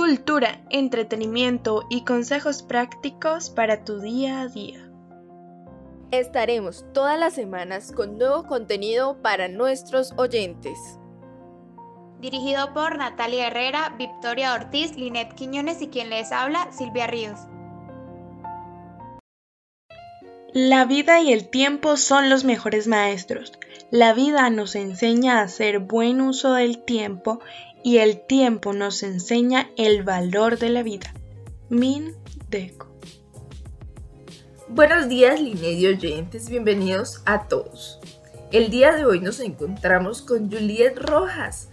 Cultura, entretenimiento y consejos prácticos para tu día a día. Estaremos todas las semanas con nuevo contenido para nuestros oyentes. Dirigido por Natalia Herrera, Victoria Ortiz, Linet Quiñones y quien les habla, Silvia Ríos. La vida y el tiempo son los mejores maestros. La vida nos enseña a hacer buen uso del tiempo y el tiempo nos enseña el valor de la vida. Min Deco. Buenos días, Linet oyentes, bienvenidos a todos. El día de hoy nos encontramos con Juliet Rojas,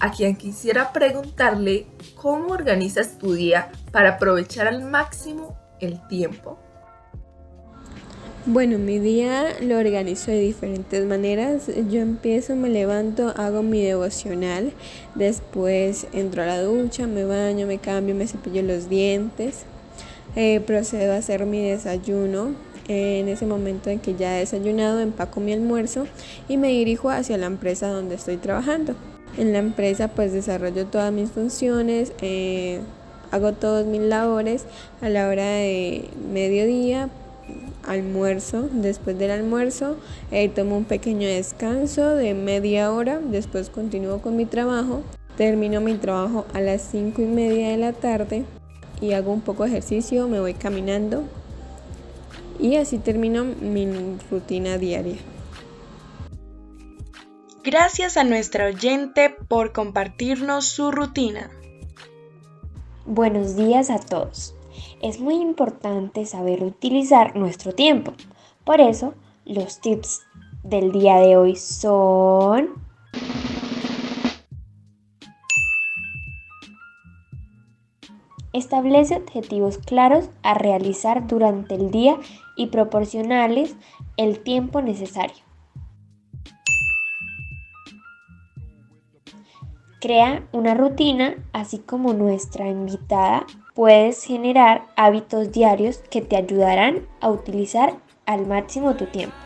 a quien quisiera preguntarle cómo organizas tu día para aprovechar al máximo el tiempo. Bueno, mi día lo organizo de diferentes maneras. Yo empiezo, me levanto, hago mi devocional, después entro a la ducha, me baño, me cambio, me cepillo los dientes, eh, procedo a hacer mi desayuno. En ese momento en que ya he desayunado, empaco mi almuerzo y me dirijo hacia la empresa donde estoy trabajando. En la empresa pues desarrollo todas mis funciones, eh, hago todos mis labores a la hora de mediodía almuerzo. Después del almuerzo eh, tomo un pequeño descanso de media hora. Después continúo con mi trabajo. Termino mi trabajo a las 5 y media de la tarde y hago un poco de ejercicio. Me voy caminando y así termino mi rutina diaria. Gracias a nuestra oyente por compartirnos su rutina. Buenos días a todos es muy importante saber utilizar nuestro tiempo. Por eso, los tips del día de hoy son... Establece objetivos claros a realizar durante el día y proporcionales el tiempo necesario. Crea una rutina, así como nuestra invitada puedes generar hábitos diarios que te ayudarán a utilizar al máximo tu tiempo.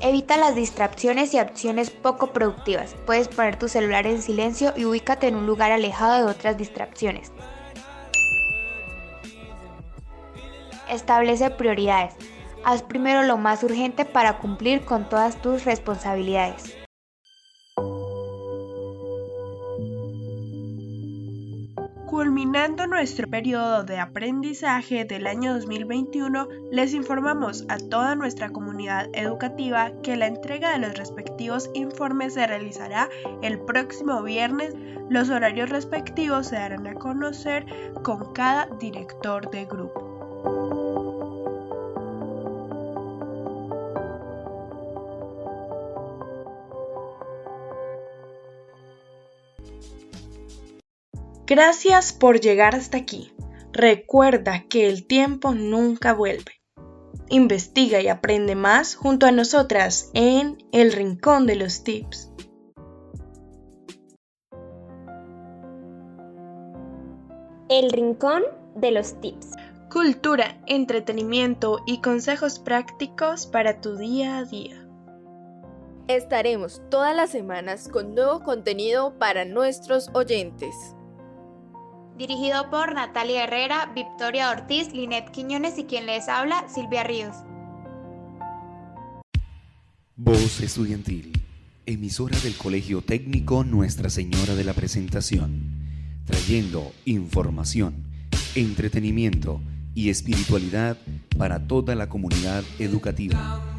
Evita las distracciones y opciones poco productivas. Puedes poner tu celular en silencio y ubícate en un lugar alejado de otras distracciones. Establece prioridades. Haz primero lo más urgente para cumplir con todas tus responsabilidades. Culminando nuestro periodo de aprendizaje del año 2021, les informamos a toda nuestra comunidad educativa que la entrega de los respectivos informes se realizará el próximo viernes. Los horarios respectivos se darán a conocer con cada director de grupo. Gracias por llegar hasta aquí. Recuerda que el tiempo nunca vuelve. Investiga y aprende más junto a nosotras en El Rincón de los Tips. El Rincón de los Tips. Cultura, entretenimiento y consejos prácticos para tu día a día. Estaremos todas las semanas con nuevo contenido para nuestros oyentes dirigido por Natalia Herrera, Victoria Ortiz, Linet Quiñones y quien les habla, Silvia Ríos. Voz Estudiantil, emisora del Colegio Técnico Nuestra Señora de la Presentación, trayendo información, entretenimiento y espiritualidad para toda la comunidad educativa.